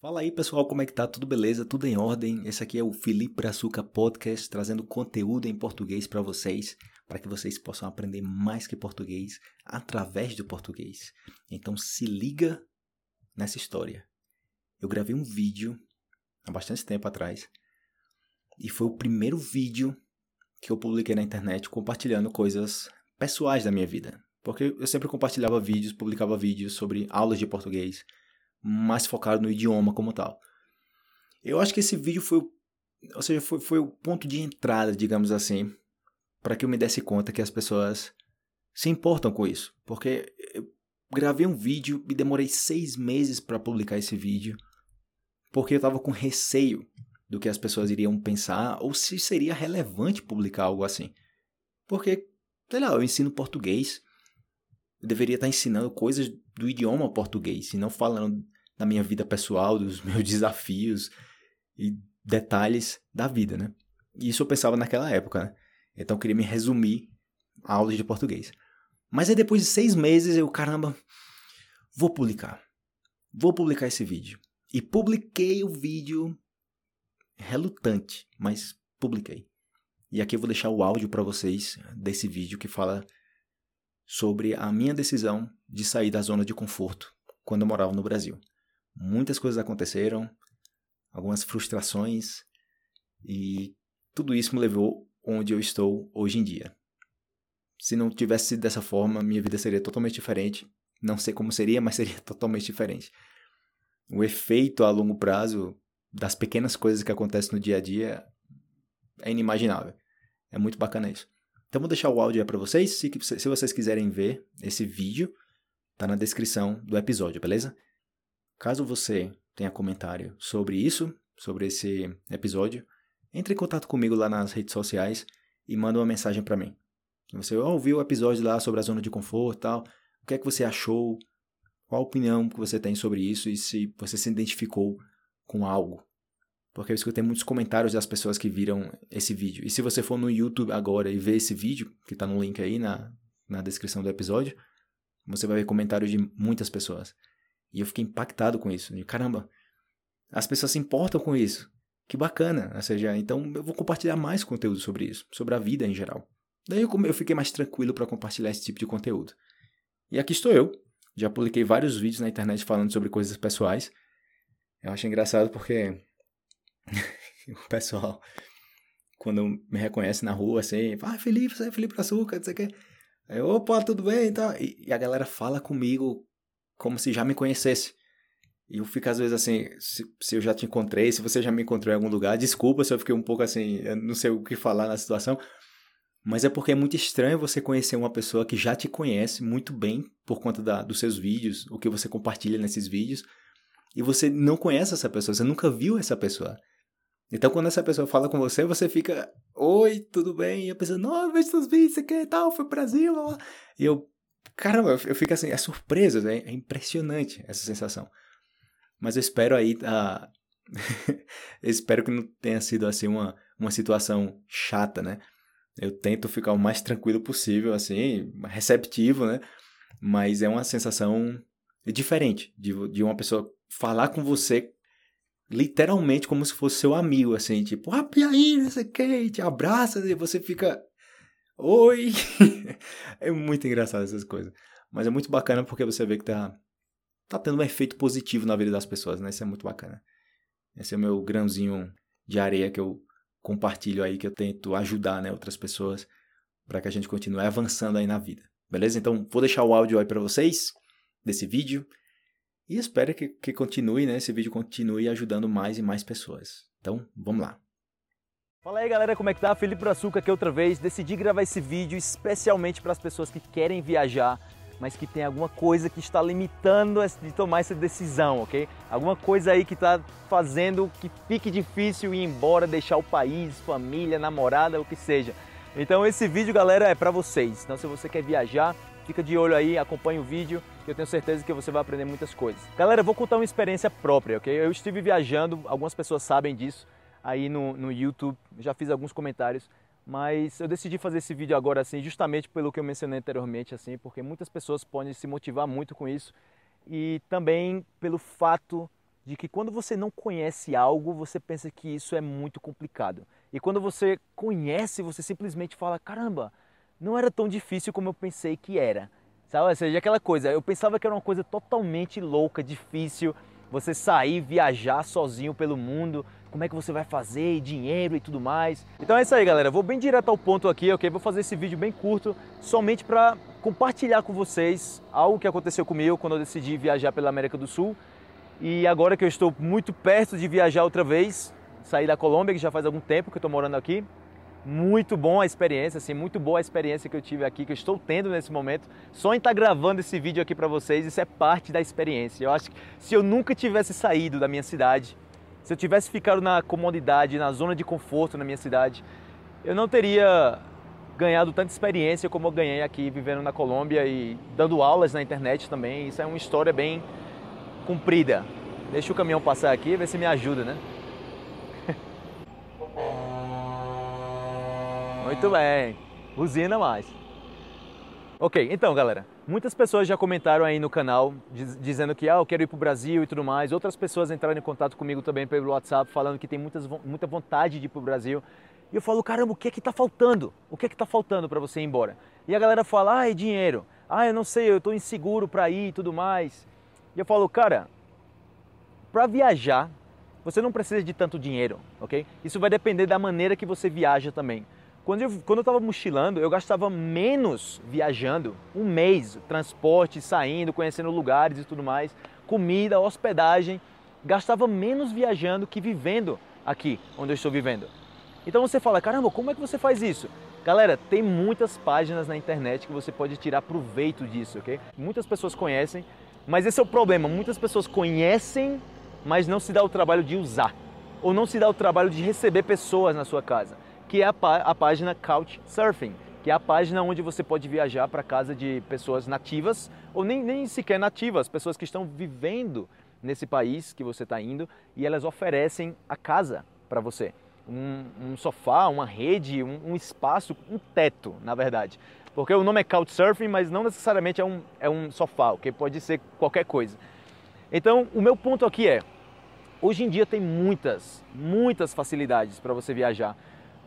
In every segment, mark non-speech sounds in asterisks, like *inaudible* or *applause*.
Fala aí pessoal, como é que tá? Tudo beleza? Tudo em ordem? Esse aqui é o Felipe Brazuca Podcast, trazendo conteúdo em português para vocês, para que vocês possam aprender mais que português através do português. Então se liga nessa história. Eu gravei um vídeo há bastante tempo atrás e foi o primeiro vídeo que eu publiquei na internet compartilhando coisas pessoais da minha vida. Porque eu sempre compartilhava vídeos, publicava vídeos sobre aulas de português, mais focado no idioma como tal. Eu acho que esse vídeo foi, ou seja, foi, foi o ponto de entrada, digamos assim, para que eu me desse conta que as pessoas se importam com isso. Porque eu gravei um vídeo e demorei seis meses para publicar esse vídeo, porque eu estava com receio do que as pessoas iriam pensar ou se seria relevante publicar algo assim. Porque, sei lá, eu ensino português, eu deveria estar ensinando coisas do idioma português, e não falando da minha vida pessoal, dos *laughs* meus desafios e detalhes da vida, né? Isso eu pensava naquela época, né? Então eu queria me resumir a aula de português. Mas aí depois de seis meses eu, caramba, vou publicar. Vou publicar esse vídeo. E publiquei o vídeo relutante, mas publiquei. E aqui eu vou deixar o áudio para vocês desse vídeo que fala sobre a minha decisão de sair da zona de conforto quando eu morava no Brasil. Muitas coisas aconteceram, algumas frustrações, e tudo isso me levou onde eu estou hoje em dia. Se não tivesse sido dessa forma, minha vida seria totalmente diferente. Não sei como seria, mas seria *laughs* totalmente diferente. O efeito a longo prazo das pequenas coisas que acontecem no dia a dia é inimaginável. É muito bacana isso. Então vou deixar o áudio aí para vocês. Se, se vocês quiserem ver esse vídeo, tá na descrição do episódio, beleza? Caso você tenha comentário sobre isso, sobre esse episódio, entre em contato comigo lá nas redes sociais e manda uma mensagem para mim. Você ouviu o episódio lá sobre a zona de conforto e tal, o que é que você achou, qual a opinião que você tem sobre isso e se você se identificou com algo porque eu escutei muitos comentários das pessoas que viram esse vídeo. E se você for no YouTube agora e ver esse vídeo, que está no link aí na, na descrição do episódio, você vai ver comentários de muitas pessoas. E eu fiquei impactado com isso. E, caramba, as pessoas se importam com isso. Que bacana. Ou seja, então eu vou compartilhar mais conteúdo sobre isso, sobre a vida em geral. Daí eu, eu fiquei mais tranquilo para compartilhar esse tipo de conteúdo. E aqui estou eu. Já publiquei vários vídeos na internet falando sobre coisas pessoais. Eu acho engraçado porque *laughs* o pessoal, quando me reconhece na rua, assim, ah, Felipe, você é Felipe Açúcar, não sei o quê. Aí, opa, tudo bem? Então, e, e a galera fala comigo como se já me conhecesse. E eu fico às vezes assim, se, se, eu já te encontrei, se você já me encontrou em algum lugar, desculpa se eu fiquei um pouco assim, não sei o que falar na situação, mas é porque é muito estranho você conhecer uma pessoa que já te conhece muito bem por conta da, dos seus vídeos, o que você compartilha nesses vídeos, e você não conhece essa pessoa, você nunca viu essa pessoa. Então, quando essa pessoa fala com você, você fica, oi, tudo bem? E a pessoa, não, vejo seus vídeos, você quer tal, foi pro Brasil, lá, lá. E eu, caramba, eu fico assim, é surpresa, né? é impressionante essa sensação. Mas eu espero aí, uh, *laughs* eu espero que não tenha sido assim uma, uma situação chata, né? Eu tento ficar o mais tranquilo possível, assim, receptivo, né? Mas é uma sensação diferente de, de uma pessoa falar com você literalmente como se fosse seu amigo, assim, tipo, ah, e aí, não sei que, te abraça e você fica, oi. *laughs* é muito engraçado essas coisas. Mas é muito bacana porque você vê que tá, tá tendo um efeito positivo na vida das pessoas, né? Isso é muito bacana. Esse é o meu grãozinho de areia que eu compartilho aí, que eu tento ajudar, né, outras pessoas para que a gente continue avançando aí na vida. Beleza? Então, vou deixar o áudio aí para vocês desse vídeo. E espero que, que continue, né? Esse vídeo continue ajudando mais e mais pessoas. Então, vamos lá. Fala aí galera, como é que tá? Felipe Brazuca aqui outra vez. Decidi gravar esse vídeo especialmente para as pessoas que querem viajar, mas que tem alguma coisa que está limitando de tomar essa decisão, ok? Alguma coisa aí que está fazendo que fique difícil ir embora, deixar o país, família, namorada, o que seja. Então esse vídeo, galera, é para vocês. Então se você quer viajar, Fica de olho aí, acompanhe o vídeo, que eu tenho certeza que você vai aprender muitas coisas. Galera, eu vou contar uma experiência própria, ok? Eu estive viajando, algumas pessoas sabem disso, aí no, no YouTube, já fiz alguns comentários, mas eu decidi fazer esse vídeo agora assim, justamente pelo que eu mencionei anteriormente, assim, porque muitas pessoas podem se motivar muito com isso e também pelo fato de que quando você não conhece algo, você pensa que isso é muito complicado. E quando você conhece, você simplesmente fala: caramba, não era tão difícil como eu pensei que era. Sabe? Ou seja, aquela coisa, eu pensava que era uma coisa totalmente louca, difícil, você sair, viajar sozinho pelo mundo, como é que você vai fazer, dinheiro e tudo mais. Então é isso aí, galera. Vou bem direto ao ponto aqui, ok? Vou fazer esse vídeo bem curto, somente para compartilhar com vocês algo que aconteceu comigo quando eu decidi viajar pela América do Sul. E agora que eu estou muito perto de viajar outra vez, sair da Colômbia, que já faz algum tempo que eu estou morando aqui. Muito bom a experiência, assim, muito boa a experiência que eu tive aqui, que eu estou tendo nesse momento. Só em estar gravando esse vídeo aqui para vocês, isso é parte da experiência. Eu acho que se eu nunca tivesse saído da minha cidade, se eu tivesse ficado na comodidade, na zona de conforto na minha cidade, eu não teria ganhado tanta experiência como eu ganhei aqui vivendo na Colômbia e dando aulas na internet também. Isso é uma história bem comprida. Deixa o caminhão passar aqui, ver se me ajuda, né? Muito bem. Usina mais. Ok, então galera, muitas pessoas já comentaram aí no canal diz, dizendo que ah, eu quero ir para o Brasil e tudo mais. Outras pessoas entraram em contato comigo também pelo WhatsApp falando que tem muitas, muita vontade de ir para o Brasil. E eu falo, caramba, o que é que está faltando? O que é que está faltando para você ir embora? E a galera fala, ah, é dinheiro. Ah, eu não sei, eu estou inseguro para ir e tudo mais. E eu falo, cara, para viajar, você não precisa de tanto dinheiro, ok? Isso vai depender da maneira que você viaja também. Quando eu, quando eu mochilando, eu gastava menos viajando, um mês, transporte, saindo, conhecendo lugares e tudo mais, comida, hospedagem, gastava menos viajando que vivendo aqui, onde eu estou vivendo. Então você fala, caramba, como é que você faz isso? Galera, tem muitas páginas na internet que você pode tirar proveito disso, ok? Muitas pessoas conhecem, mas esse é o problema. Muitas pessoas conhecem, mas não se dá o trabalho de usar. Ou não se dá o trabalho de receber pessoas na sua casa. Que é a, a página Couchsurfing, que é a página onde você pode viajar para casa de pessoas nativas, ou nem, nem sequer nativas, pessoas que estão vivendo nesse país que você está indo e elas oferecem a casa para você. Um, um, sofá, uma rede, um, um espaço, um teto, na verdade. Porque o nome é Couchsurfing, mas não necessariamente é um, é um sofá, que pode ser qualquer coisa. Então, o meu ponto aqui é, hoje em dia tem muitas, muitas facilidades para você viajar.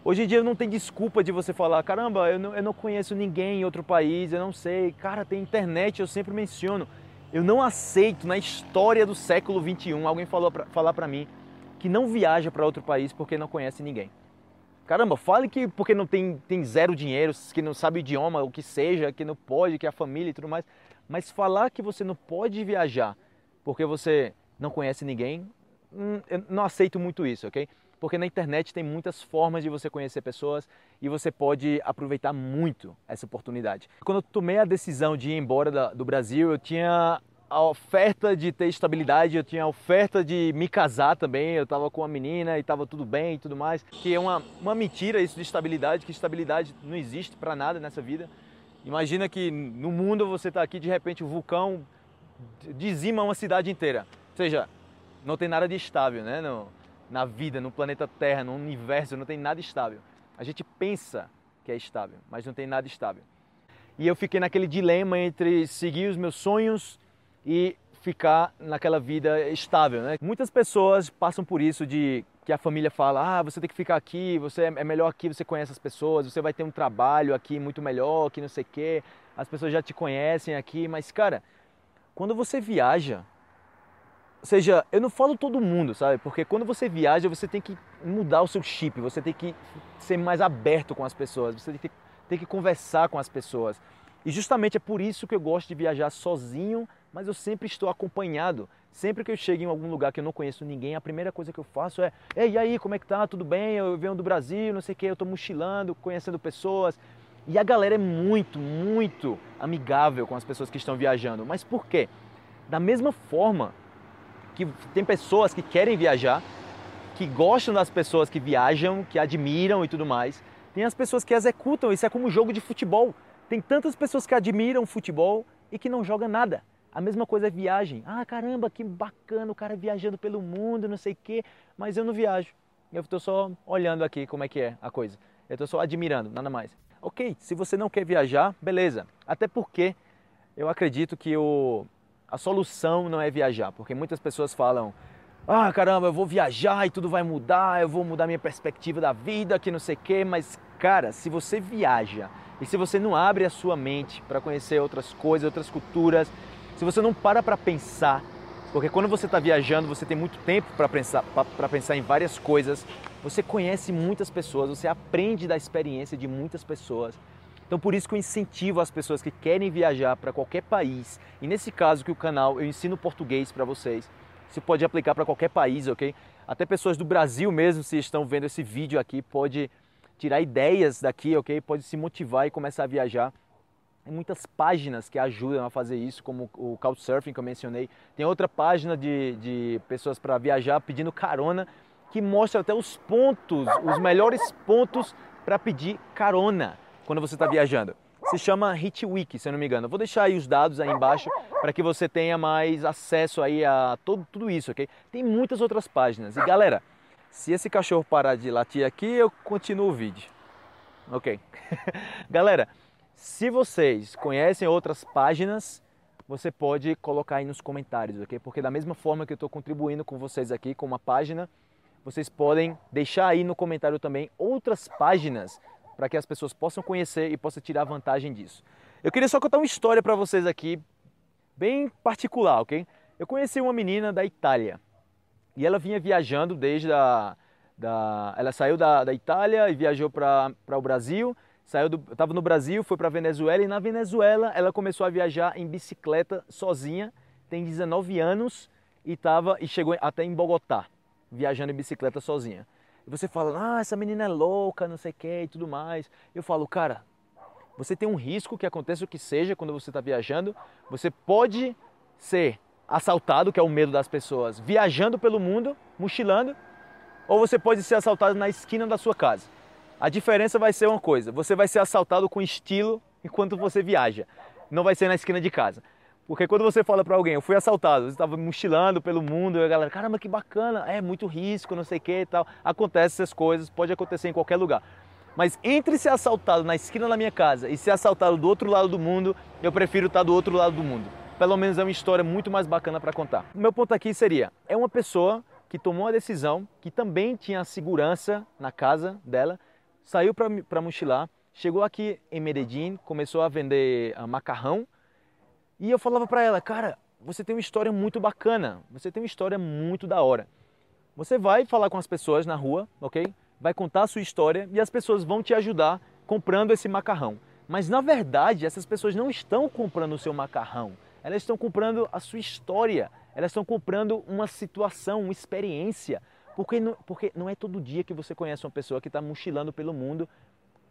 Hoje em dia não tem desculpa de você falar, caramba, eu não, eu não conheço ninguém em outro país, eu não sei. Cara, tem internet, eu sempre menciono. Eu não aceito na história do século 21 alguém falou pra, falar para mim que não viaja para outro país porque não conhece ninguém. Caramba, fale que porque não tem, tem zero dinheiro, que não sabe o idioma, o que seja, que não pode, que é a família e tudo mais. Mas falar que você não pode viajar porque você não conhece ninguém, hum, eu não aceito muito isso, ok? Porque na internet tem muitas formas de você conhecer pessoas e você pode aproveitar muito essa oportunidade. Quando eu tomei a decisão de ir embora do Brasil, eu tinha a oferta de ter estabilidade, eu tinha a oferta de me casar também, eu estava com uma menina e estava tudo bem e tudo mais, que é uma, uma mentira isso de estabilidade, que estabilidade não existe para nada nessa vida. Imagina que no mundo você está aqui, de repente o vulcão dizima uma cidade inteira. Ou seja, não tem nada de estável né? no, na vida, no planeta Terra, no universo, não tem nada estável. A gente pensa que é estável, mas não tem nada estável. E eu fiquei naquele dilema entre seguir os meus sonhos e ficar naquela vida estável. Né? Muitas pessoas passam por isso de que a família fala, ah, você tem que ficar aqui, você é melhor aqui, você conhece as pessoas, você vai ter um trabalho aqui muito melhor, que não sei quê, as pessoas já te conhecem aqui, mas cara, quando você viaja, ou seja, eu não falo todo mundo, sabe? Porque quando você viaja, você tem que mudar o seu chip, você tem que ser mais aberto com as pessoas, você tem que, tem que conversar com as pessoas. E justamente é por isso que eu gosto de viajar sozinho mas eu sempre estou acompanhado. Sempre que eu chego em algum lugar que eu não conheço ninguém, a primeira coisa que eu faço é: Ei, e aí, como é que tá? Tudo bem? Eu venho do Brasil, não sei o que, eu estou mochilando, conhecendo pessoas. E a galera é muito, muito amigável com as pessoas que estão viajando. Mas por quê? Da mesma forma que tem pessoas que querem viajar, que gostam das pessoas que viajam, que admiram e tudo mais, tem as pessoas que executam. Isso é como um jogo de futebol. Tem tantas pessoas que admiram futebol e que não jogam nada. A mesma coisa é viagem. Ah, caramba, que bacana o cara viajando pelo mundo, não sei o quê, mas eu não viajo. Eu estou só olhando aqui como é que é a coisa. Eu estou só admirando, nada mais. Ok, se você não quer viajar, beleza. Até porque eu acredito que o, a solução não é viajar, porque muitas pessoas falam, ah, caramba, eu vou viajar e tudo vai mudar, eu vou mudar minha perspectiva da vida, que não sei o quê, mas cara, se você viaja e se você não abre a sua mente para conhecer outras coisas, outras culturas, se você não para para pensar, porque quando você está viajando, você tem muito tempo para pensar, para pensar em várias coisas, você conhece muitas pessoas, você aprende da experiência de muitas pessoas. Então por isso que eu incentivo as pessoas que querem viajar para qualquer país, e nesse caso que o canal eu ensino português para vocês, você pode aplicar para qualquer país, ok? Até pessoas do Brasil mesmo, se estão vendo esse vídeo aqui, pode tirar ideias daqui, ok? Pode se motivar e começar a viajar. Tem muitas páginas que ajudam a fazer isso, como o Couchsurfing que eu mencionei. Tem outra página de, de pessoas para viajar pedindo carona, que mostra até os pontos, os melhores pontos para pedir carona quando você está viajando se chama HitWiki, se eu não me engano. vou deixar aí os dados aí embaixo para que você tenha mais acesso aí a todo, tudo isso, ok? Tem muitas outras páginas. E galera, se esse cachorro parar de latir aqui, eu continuo o vídeo. Ok. *laughs* galera, se vocês conhecem outras páginas, você pode colocar aí nos comentários, ok? Porque da mesma forma que eu estou contribuindo com vocês aqui com uma página, vocês podem deixar aí no comentário também outras páginas para que as pessoas possam conhecer e possam tirar vantagem disso. Eu queria só contar uma história para vocês aqui, bem particular, ok? Eu conheci uma menina da Itália e ela vinha viajando desde a da, ela saiu da, da Itália e viajou para o Brasil, saiu estava no Brasil, foi para Venezuela e na Venezuela ela começou a viajar em bicicleta sozinha, tem 19 anos e tava e chegou até em Bogotá, viajando em bicicleta sozinha. Você fala, ah, essa menina é louca, não sei o que e tudo mais. Eu falo, cara, você tem um risco que aconteça o que seja quando você está viajando. Você pode ser assaltado, que é o medo das pessoas, viajando pelo mundo, mochilando, ou você pode ser assaltado na esquina da sua casa. A diferença vai ser uma coisa: você vai ser assaltado com estilo enquanto você viaja, não vai ser na esquina de casa. Porque quando você fala para alguém, eu fui assaltado, você estava mochilando pelo mundo, e a galera, caramba, que bacana, é muito risco, não sei o que e tal. Acontece essas coisas, pode acontecer em qualquer lugar. Mas entre ser assaltado na esquina da minha casa e ser assaltado do outro lado do mundo, eu prefiro estar do outro lado do mundo. Pelo menos é uma história muito mais bacana para contar. Meu ponto aqui seria: é uma pessoa que tomou a decisão, que também tinha segurança na casa dela, saiu para mochilar, chegou aqui em Medellín, começou a vender uh, macarrão e eu falava para ela, cara, você tem uma história muito bacana, você tem uma história muito da hora. Você vai falar com as pessoas na rua, ok? Vai contar a sua história e as pessoas vão te ajudar comprando esse macarrão. Mas na verdade, essas pessoas não estão comprando o seu macarrão, elas estão comprando a sua história, elas estão comprando uma situação, uma experiência. Porque não, porque não é todo dia que você conhece uma pessoa que está mochilando pelo mundo,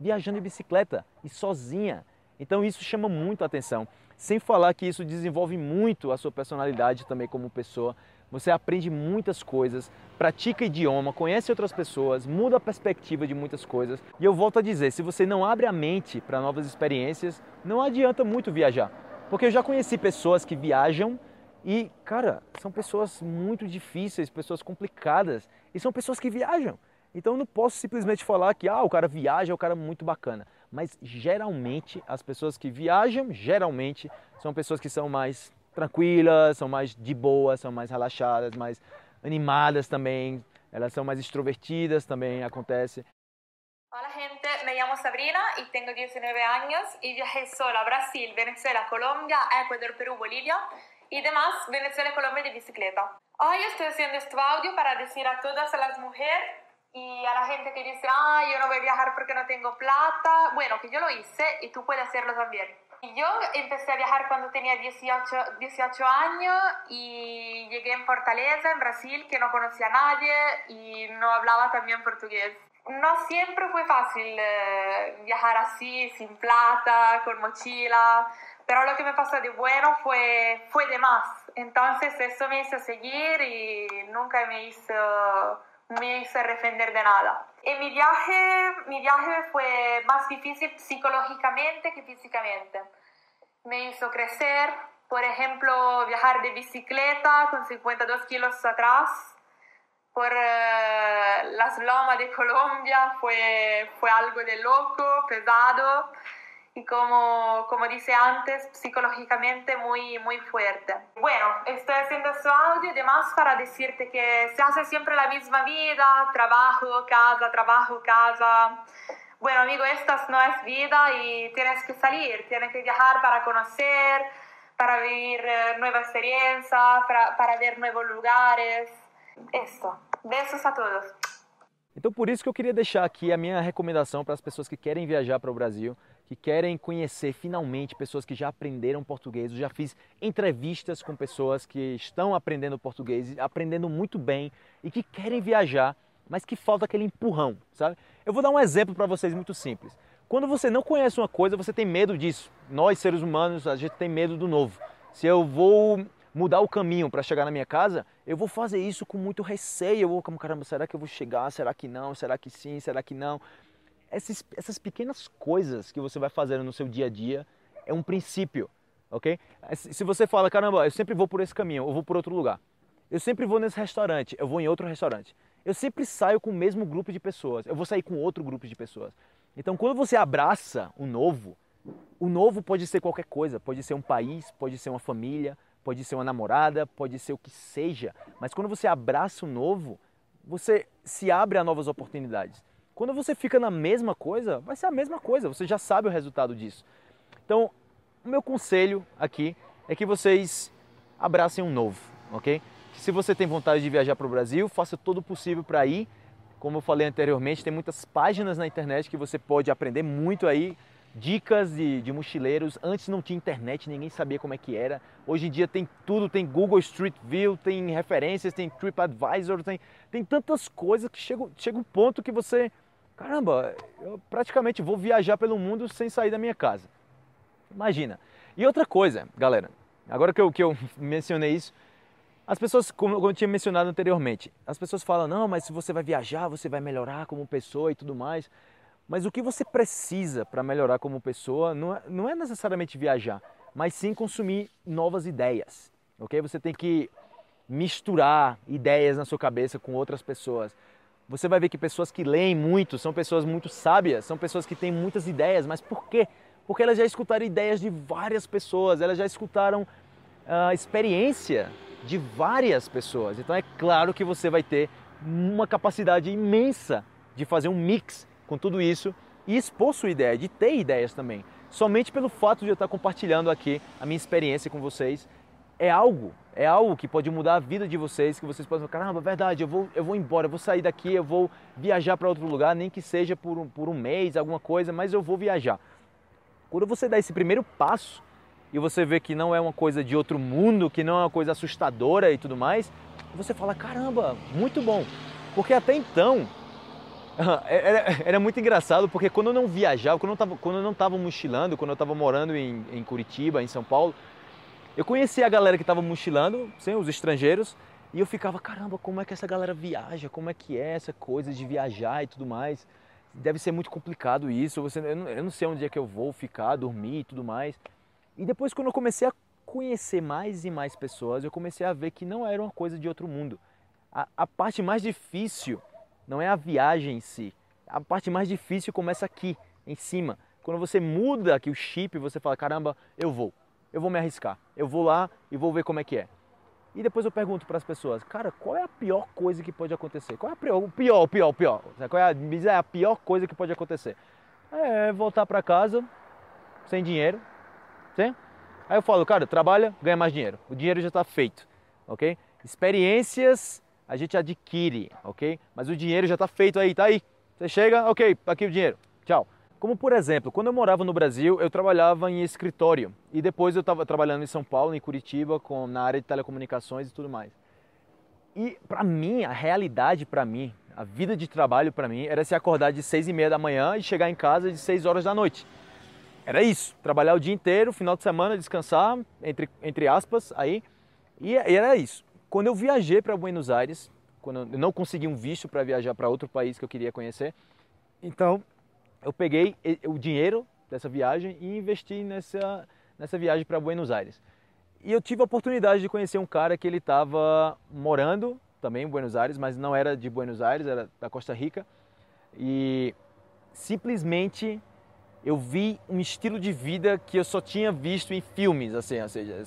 viajando de bicicleta e sozinha. Então isso chama muito a atenção. Sem falar que isso desenvolve muito a sua personalidade também como pessoa. Você aprende muitas coisas, pratica idioma, conhece outras pessoas, muda a perspectiva de muitas coisas. E eu volto a dizer, se você não abre a mente para novas experiências, não adianta muito viajar. Porque eu já conheci pessoas que viajam e, cara, são pessoas muito difíceis, pessoas complicadas, e são pessoas que viajam. Então eu não posso simplesmente falar que ah, o cara viaja, é o cara muito bacana mas geralmente as pessoas que viajam, geralmente são pessoas que são mais tranquilas, são mais de boa, são mais relaxadas, mais animadas também, elas são mais extrovertidas também, acontece. Hola gente, me llamo Sabrina y tengo 19 años y viajé sola a Brasil, Venezuela, Colombia, Ecuador, Perú, Bolivia y demás Venezuela y Colombia de bicicleta. Hoy estoy haciendo este audio para decir a todas las mujeres y a la gente que dice, ah, yo no voy a viajar porque no tengo plata, bueno, que yo lo hice y tú puedes hacerlo también. Y yo empecé a viajar cuando tenía 18, 18 años y llegué en Fortaleza, en Brasil, que no conocía a nadie y no hablaba también portugués. No siempre fue fácil eh, viajar así, sin plata, con mochila, pero lo que me pasó de bueno fue, fue de más. Entonces eso me hizo seguir y nunca me hizo me hizo arrepender de nada. En mi viaje, mi viaje fue más difícil psicológicamente que físicamente. Me hizo crecer, por ejemplo, viajar de bicicleta con 52 kilos atrás por eh, las lomas de Colombia fue, fue algo de loco, pesado. Y como, como dice antes, psicológicamente muy, muy fuerte. Bueno, estoy haciendo este audio y demás para decirte que se hace siempre la misma vida, trabajo, casa, trabajo, casa. Bueno, amigo, esta no es vida y tienes que salir, tienes que viajar para conocer, para vivir eh, nueva experiencia, para, para ver nuevos lugares. Esto. Besos a todos. Então por isso que eu queria deixar aqui a minha recomendação para as pessoas que querem viajar para o Brasil, que querem conhecer finalmente pessoas que já aprenderam português. Eu já fiz entrevistas com pessoas que estão aprendendo português, aprendendo muito bem e que querem viajar, mas que falta aquele empurrão, sabe? Eu vou dar um exemplo para vocês muito simples. Quando você não conhece uma coisa, você tem medo disso. Nós, seres humanos, a gente tem medo do novo. Se eu vou mudar o caminho para chegar na minha casa, eu vou fazer isso com muito receio. Eu vou, como caramba, será que eu vou chegar? Será que não? Será que sim? Será que não? Essas, essas pequenas coisas que você vai fazendo no seu dia a dia é um princípio, ok? Se você fala, caramba, eu sempre vou por esse caminho, eu vou por outro lugar. Eu sempre vou nesse restaurante, eu vou em outro restaurante. Eu sempre saio com o mesmo grupo de pessoas, eu vou sair com outro grupo de pessoas. Então, quando você abraça o novo, o novo pode ser qualquer coisa, pode ser um país, pode ser uma família, pode ser uma namorada, pode ser o que seja, mas quando você abraça o novo, você se abre a novas oportunidades. Quando você fica na mesma coisa, vai ser a mesma coisa, você já sabe o resultado disso. Então, o meu conselho aqui é que vocês abracem um novo, ok? Se você tem vontade de viajar para o Brasil, faça todo o possível para ir. Como eu falei anteriormente, tem muitas páginas na internet que você pode aprender muito aí dicas de, de, mochileiros. Antes não tinha internet, ninguém sabia como é que era. Hoje em dia tem tudo, tem Google Street View, tem referências, tem TripAdvisor, tem, tem tantas coisas que chega, chega um ponto que você, caramba, eu praticamente vou viajar pelo mundo sem sair da minha casa. Imagina. E outra coisa, galera, agora que eu, que eu *laughs* mencionei isso, as pessoas, como eu tinha mencionado anteriormente, as pessoas falam, não, mas se você vai viajar, você vai melhorar como pessoa e tudo mais. Mas o que você precisa para melhorar como pessoa não é, não é necessariamente viajar, mas sim consumir novas ideias, ok? Você tem que misturar ideias na sua cabeça com outras pessoas. Você vai ver que pessoas que leem muito são pessoas muito sábias, são pessoas que têm muitas ideias, mas por quê? Porque elas já escutaram ideias de várias pessoas, elas já escutaram a uh, experiência de várias pessoas. Então é claro que você vai ter uma capacidade imensa de fazer um mix com tudo isso e expor sua ideia, de ter ideias também. Somente pelo fato de eu estar compartilhando aqui a minha experiência com vocês, é algo, é algo que pode mudar a vida de vocês, que vocês podem falar, caramba, verdade, eu vou, eu vou embora, eu vou sair daqui, eu vou viajar para outro lugar, nem que seja por um, por um mês, alguma coisa, mas eu vou viajar. Quando você dá esse primeiro passo e você vê que não é uma coisa de outro mundo, que não é uma coisa assustadora e tudo mais, você fala, caramba, muito bom. Porque até então *laughs* era, era, muito engraçado porque quando eu não viajava, quando eu, não estava mochilando, quando eu estava morando em, em, Curitiba, em São Paulo, eu conhecia a galera que estava mochilando, sim, os estrangeiros, e eu ficava, caramba, como é que essa galera viaja? Como é que é essa coisa de viajar e tudo mais? Deve ser muito complicado isso, você, eu, não, eu não sei onde é que eu vou ficar, dormir e tudo mais. E depois quando eu comecei a conhecer mais e mais pessoas, eu comecei a ver que não era uma coisa de outro mundo. a, a parte mais difícil não é a viagem em si. A parte mais difícil começa aqui, em cima. Quando você muda aqui o chip, você fala: caramba, eu vou, eu vou me arriscar, eu vou lá e vou ver como é que é. E depois eu pergunto para as pessoas: cara, qual é a pior coisa que pode acontecer? Qual é a pior, o pior, o pior, o pior? Qual é a, a pior coisa que pode acontecer? É voltar para casa sem dinheiro, sim? Aí eu falo, cara, trabalha, ganha mais dinheiro. O dinheiro já está feito, ok? Experiências a gente adquire, ok? Mas o dinheiro já está feito aí, tá aí. Você chega, ok, tá aqui o dinheiro, tchau. Como por exemplo, quando eu morava no Brasil, eu trabalhava em escritório e depois eu estava trabalhando em São Paulo, em Curitiba, com, na área de telecomunicações e tudo mais. E para mim, a realidade para mim, a vida de trabalho para mim, era se acordar de seis e meia da manhã e chegar em casa de seis horas da noite. Era isso, trabalhar o dia inteiro, final de semana descansar, entre, entre aspas, aí, e era isso. Quando eu viajei para Buenos Aires, quando eu não consegui um visto para viajar para outro país que eu queria conhecer, então eu peguei o dinheiro dessa viagem e investi nessa, nessa viagem para Buenos Aires. E eu tive a oportunidade de conhecer um cara que ele estava morando também em Buenos Aires, mas não era de Buenos Aires, era da Costa Rica. E simplesmente eu vi um estilo de vida que eu só tinha visto em filmes, assim, ou seja,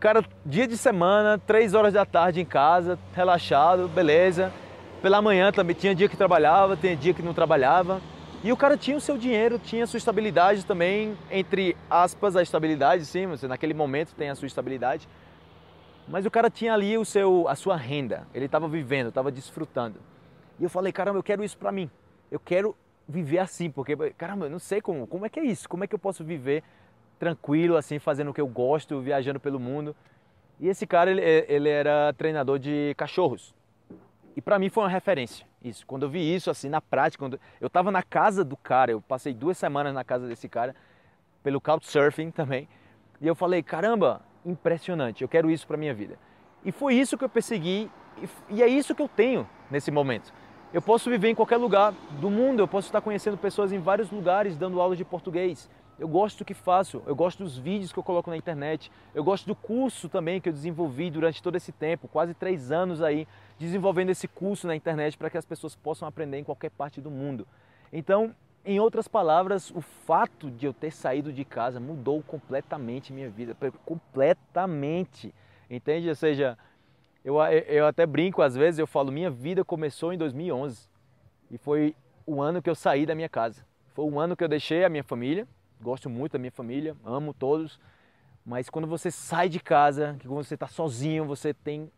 cara, dia de semana, três horas da tarde em casa, relaxado, beleza. Pela manhã também tinha dia que trabalhava, tinha dia que não trabalhava. E o cara tinha o seu dinheiro, tinha a sua estabilidade também, entre aspas, a estabilidade, sim, você naquele momento tem a sua estabilidade. Mas o cara tinha ali o seu, a sua renda, ele estava vivendo, estava desfrutando. E eu falei, caramba, eu quero isso para mim. Eu quero viver assim, porque, caramba, eu não sei como, como é que é isso, como é que eu posso viver tranquilo, assim, fazendo o que eu gosto, viajando pelo mundo. E esse cara, ele, ele era treinador de cachorros. E para mim foi uma referência isso. Quando eu vi isso, assim, na prática, quando eu estava na casa do cara, eu passei duas semanas na casa desse cara, pelo Couchsurfing também, e eu falei, caramba, impressionante, eu quero isso para minha vida. E foi isso que eu persegui, e é isso que eu tenho nesse momento. Eu posso viver em qualquer lugar do mundo, eu posso estar conhecendo pessoas em vários lugares, dando aula de português. Eu gosto do que faço, eu gosto dos vídeos que eu coloco na internet, eu gosto do curso também que eu desenvolvi durante todo esse tempo, quase três anos aí, desenvolvendo esse curso na internet para que as pessoas possam aprender em qualquer parte do mundo. Então, em outras palavras, o fato de eu ter saído de casa mudou completamente minha vida, completamente, entende? Ou seja, eu, eu até brinco às vezes, eu falo, minha vida começou em 2011 e foi o ano que eu saí da minha casa. Foi o ano que eu deixei a minha família, gosto muito da minha família, amo todos, mas quando você sai de casa, que quando você está sozinho, você tem,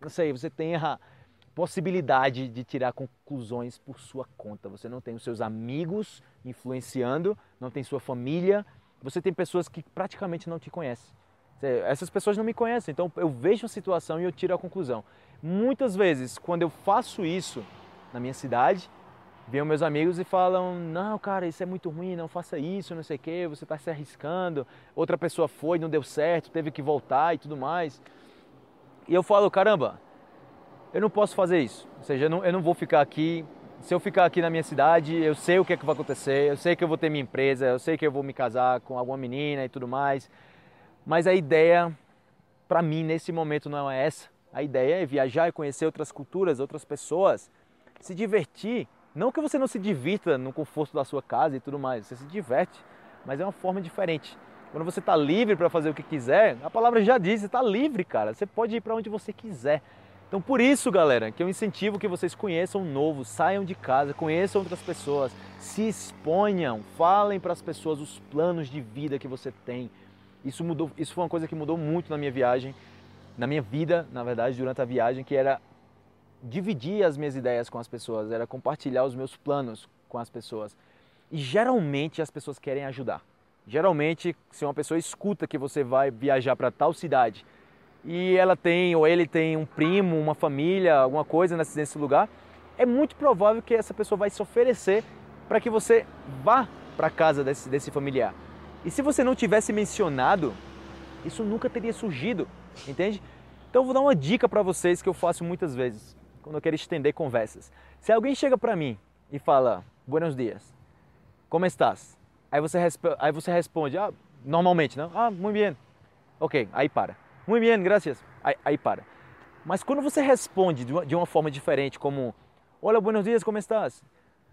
não sei, você tem a possibilidade de tirar conclusões por sua conta. Você não tem os seus amigos influenciando, não tem sua família, você tem pessoas que praticamente não te conhecem. Essas pessoas não me conhecem, então eu vejo a situação e eu tiro a conclusão. Muitas vezes, quando eu faço isso na minha cidade, vêm meus amigos e falam: Não, cara, isso é muito ruim, não faça isso, não sei o que, você está se arriscando. Outra pessoa foi, não deu certo, teve que voltar e tudo mais. E eu falo: Caramba, eu não posso fazer isso. Ou seja, eu não, eu não vou ficar aqui. Se eu ficar aqui na minha cidade, eu sei o que é que vai acontecer, eu sei que eu vou ter minha empresa, eu sei que eu vou me casar com alguma menina e tudo mais. Mas a ideia, para mim, nesse momento não é essa. A ideia é viajar e conhecer outras culturas, outras pessoas, se divertir não que você não se divirta no conforto da sua casa e tudo mais, você se diverte, mas é uma forma diferente. Quando você está livre para fazer o que quiser, a palavra já diz, você está livre, cara. Você pode ir para onde você quiser. Então por isso, galera, que eu incentivo que vocês conheçam o novo, saiam de casa, conheçam outras pessoas, se exponham, falem para as pessoas os planos de vida que você tem. Isso mudou, isso foi uma coisa que mudou muito na minha viagem, na minha vida, na verdade, durante a viagem, que era dividir as minhas ideias com as pessoas, era compartilhar os meus planos com as pessoas. E geralmente as pessoas querem ajudar. Geralmente, se uma pessoa escuta que você vai viajar para tal cidade e ela tem ou ele tem um primo, uma família, alguma coisa nesse, nesse lugar, é muito provável que essa pessoa vai se oferecer para que você vá para casa desse, desse familiar. E se você não tivesse mencionado, isso nunca teria surgido, entende? Então eu vou dar uma dica para vocês que eu faço muitas vezes quando eu quero estender conversas. Se alguém chega para mim e fala, buenos dias, como estás? Aí você, aí você responde, ah, normalmente, não? Ah, muito bem. Ok, aí para. Muito bem, graças. Aí, aí para. Mas quando você responde de uma, de uma forma diferente, como, olha, buenos dias, como estás?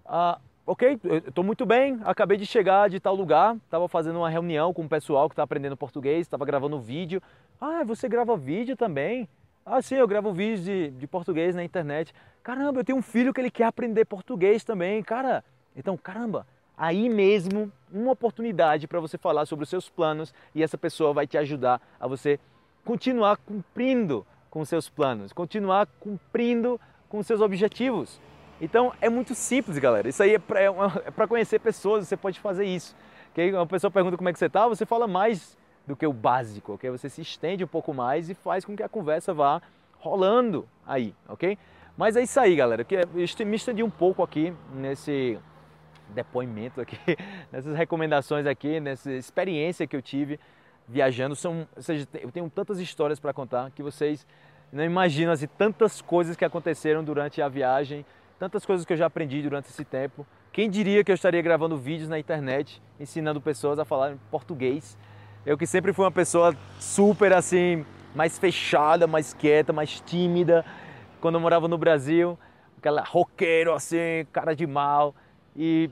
Ah, ok, estou muito bem, acabei de chegar de tal lugar, estava fazendo uma reunião com o pessoal que está aprendendo português, estava gravando vídeo. Ah, você grava vídeo também? Ah, sim, eu gravo vídeos de, de português na internet. Caramba, eu tenho um filho que ele quer aprender português também, cara. Então, caramba, aí mesmo uma oportunidade para você falar sobre os seus planos e essa pessoa vai te ajudar a você continuar cumprindo com seus planos, continuar cumprindo com seus objetivos. Então é muito simples, galera. Isso aí é para é conhecer pessoas, você pode fazer isso. Que uma pessoa pergunta como é que você está, você fala mais do que o básico, ok? Você se estende um pouco mais e faz com que a conversa vá rolando aí, ok? Mas é isso aí, galera. Que eu me estendi um pouco aqui nesse depoimento aqui, *laughs* nessas recomendações aqui, nessa experiência que eu tive viajando. São, ou seja, eu tenho tantas histórias para contar que vocês não imaginam assim, tantas coisas que aconteceram durante a viagem, tantas coisas que eu já aprendi durante esse tempo. Quem diria que eu estaria gravando vídeos na internet ensinando pessoas a falar português? Eu que sempre fui uma pessoa super assim, mais fechada, mais quieta, mais tímida. Quando eu morava no Brasil, aquela roqueiro assim, cara de mal. E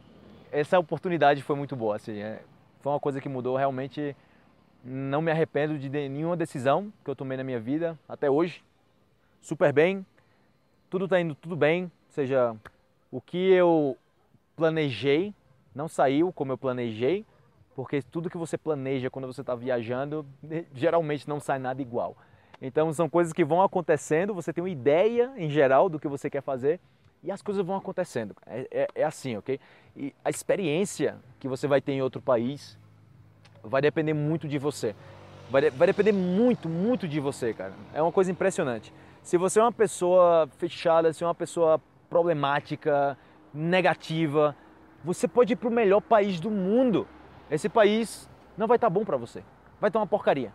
essa oportunidade foi muito boa, assim, é, foi uma coisa que mudou realmente. Não me arrependo de nenhuma decisão que eu tomei na minha vida até hoje. Super bem, tudo está indo tudo bem, ou seja, o que eu planejei não saiu como eu planejei, porque tudo que você planeja quando você está viajando geralmente não sai nada igual. Então são coisas que vão acontecendo, você tem uma ideia em geral do que você quer fazer e as coisas vão acontecendo. É, é, é assim, ok? E a experiência que você vai ter em outro país vai depender muito de você. Vai, vai depender muito, muito de você, cara. É uma coisa impressionante. Se você é uma pessoa fechada, se é uma pessoa problemática, negativa, você pode ir para o melhor país do mundo. Esse país não vai estar tá bom para você. Vai estar uma porcaria,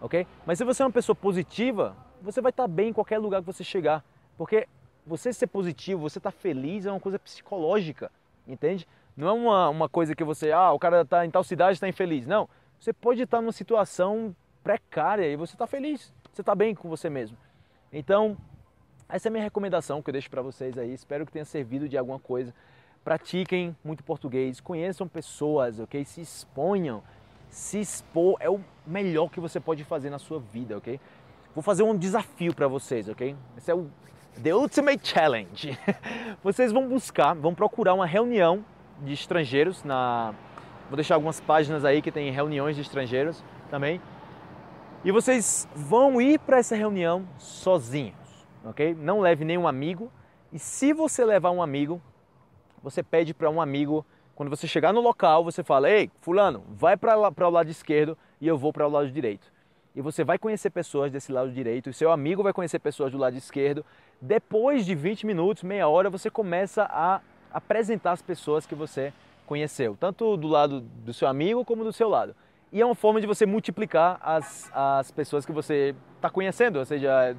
ok? Mas se você é uma pessoa positiva, você vai estar tá bem em qualquer lugar que você chegar. Porque você ser positivo, você estar tá feliz é uma coisa psicológica, entende? Não é uma, uma coisa que você, ah, o cara está em tal cidade está infeliz. Não, você pode estar numa situação precária e você está feliz, você está bem com você mesmo. Então, essa é a minha recomendação que eu deixo para vocês aí. Espero que tenha servido de alguma coisa. Pratiquem muito português, conheçam pessoas, ok? Se exponham. Se expor é o melhor que você pode fazer na sua vida, ok? Vou fazer um desafio para vocês, ok? Esse é o The Ultimate Challenge. *laughs* Vocês vão buscar, vão procurar uma reunião de estrangeiros na Vou deixar algumas páginas aí que tem reuniões de estrangeiros também. E vocês vão ir para essa reunião sozinhos, ok? Não leve nenhum amigo. E se você levar um amigo, você pede para um amigo, quando você chegar no local, você fala: Ei, Fulano, vai para o lado esquerdo e eu vou para o lado direito. E você vai conhecer pessoas desse lado direito, e seu amigo vai conhecer pessoas do lado esquerdo. Depois de 20 minutos, meia hora, você começa a apresentar as pessoas que você conheceu, tanto do lado do seu amigo como do seu lado. E é uma forma de você multiplicar as, as pessoas que você está conhecendo, ou seja,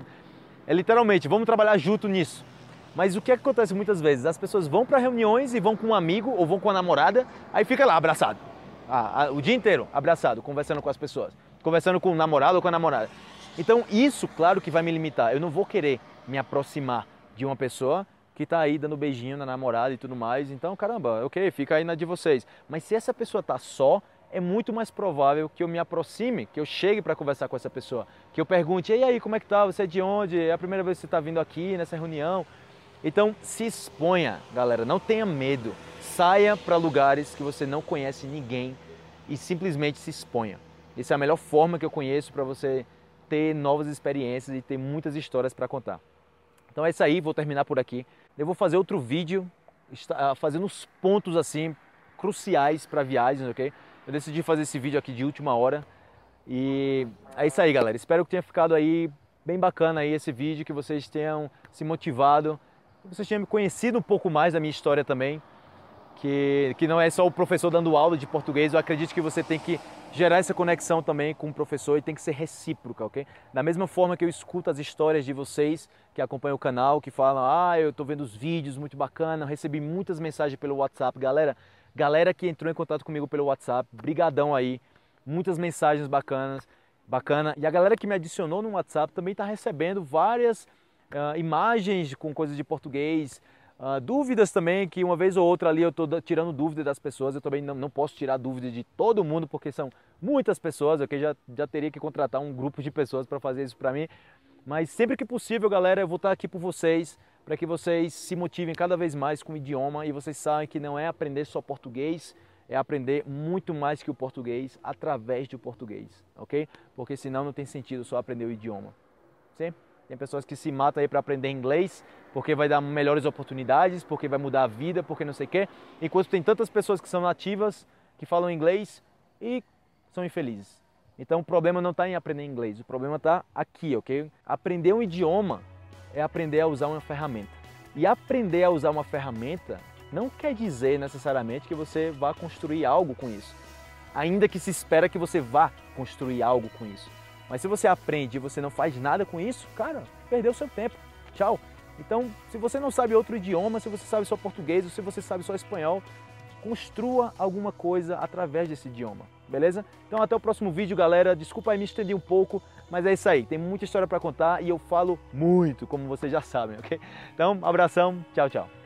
é literalmente, vamos trabalhar junto nisso. Mas o que acontece muitas vezes? As pessoas vão para reuniões e vão com um amigo ou vão com a namorada, aí fica lá abraçado. Ah, o dia inteiro abraçado, conversando com as pessoas, conversando com o namorado ou com a namorada. Então isso, claro que vai me limitar. Eu não vou querer me aproximar de uma pessoa que está aí dando beijinho na namorada e tudo mais. Então, caramba, ok, fica aí na de vocês. Mas se essa pessoa está só, é muito mais provável que eu me aproxime, que eu chegue para conversar com essa pessoa, que eu pergunte, e aí, como é que tá? Você é de onde? É a primeira vez que você está vindo aqui nessa reunião? Então, se exponha, galera, não tenha medo. Saia para lugares que você não conhece ninguém e simplesmente se exponha. Essa é a melhor forma que eu conheço para você ter novas experiências e ter muitas histórias para contar. Então é isso aí, vou terminar por aqui. Eu vou fazer outro vídeo ah, fazendo os pontos assim cruciais para viagens, ok? Eu decidi fazer esse vídeo aqui de última hora. E é isso aí, galera. Espero que tenha ficado aí bem bacana aí esse vídeo, que vocês tenham se motivado, vocês tenham me conhecido um pouco mais da minha história também que, que não é só o professor dando aula de português, eu acredito que você tem que gerar essa conexão também com o professor e tem que ser recíproca, ok? Da mesma forma que eu escuto as histórias de vocês que acompanham o canal, que falam, ah, eu estou vendo os vídeos, muito bacana, recebi muitas mensagens pelo WhatsApp, galera, galera que entrou em contato comigo pelo WhatsApp, brigadão aí, muitas mensagens bacanas, bacana, e a galera que me adicionou no WhatsApp também está recebendo várias uh, imagens com coisas de português, Uh, dúvidas também, que uma vez ou outra ali eu estou tirando dúvida das pessoas, eu também não, não posso tirar dúvida de todo mundo, porque são muitas pessoas, ok? Já, já teria que contratar um grupo de pessoas para fazer isso para mim. Mas sempre que possível, galera, eu vou estar aqui por vocês, para que vocês se motivem cada vez mais com o idioma e vocês sabem que não é aprender só português, é aprender muito mais que o português através do português, ok? Porque senão não tem sentido só aprender o idioma. Sim? Tem pessoas que se matam aí para aprender inglês, porque vai dar melhores oportunidades, porque vai mudar a vida, porque não sei o quê. Enquanto tem tantas pessoas que são nativas, que falam inglês e são infelizes. Então o problema não está em aprender inglês, o problema está aqui, ok? Aprender um idioma é aprender a usar uma ferramenta. E aprender a usar uma ferramenta não quer dizer necessariamente que você vá construir algo com isso. Ainda que se espera que você vá construir algo com isso. Mas se você aprende e você não faz nada com isso, cara, perdeu seu tempo. Tchau. Então, se você não sabe outro idioma, se você sabe só português ou se você sabe só espanhol, construa alguma coisa através desse idioma, beleza? Então até o próximo vídeo, galera. Desculpa aí me estender um pouco, mas é isso aí. Tem muita história para contar e eu falo muito, como vocês já sabem, ok? Então, abração, tchau, tchau.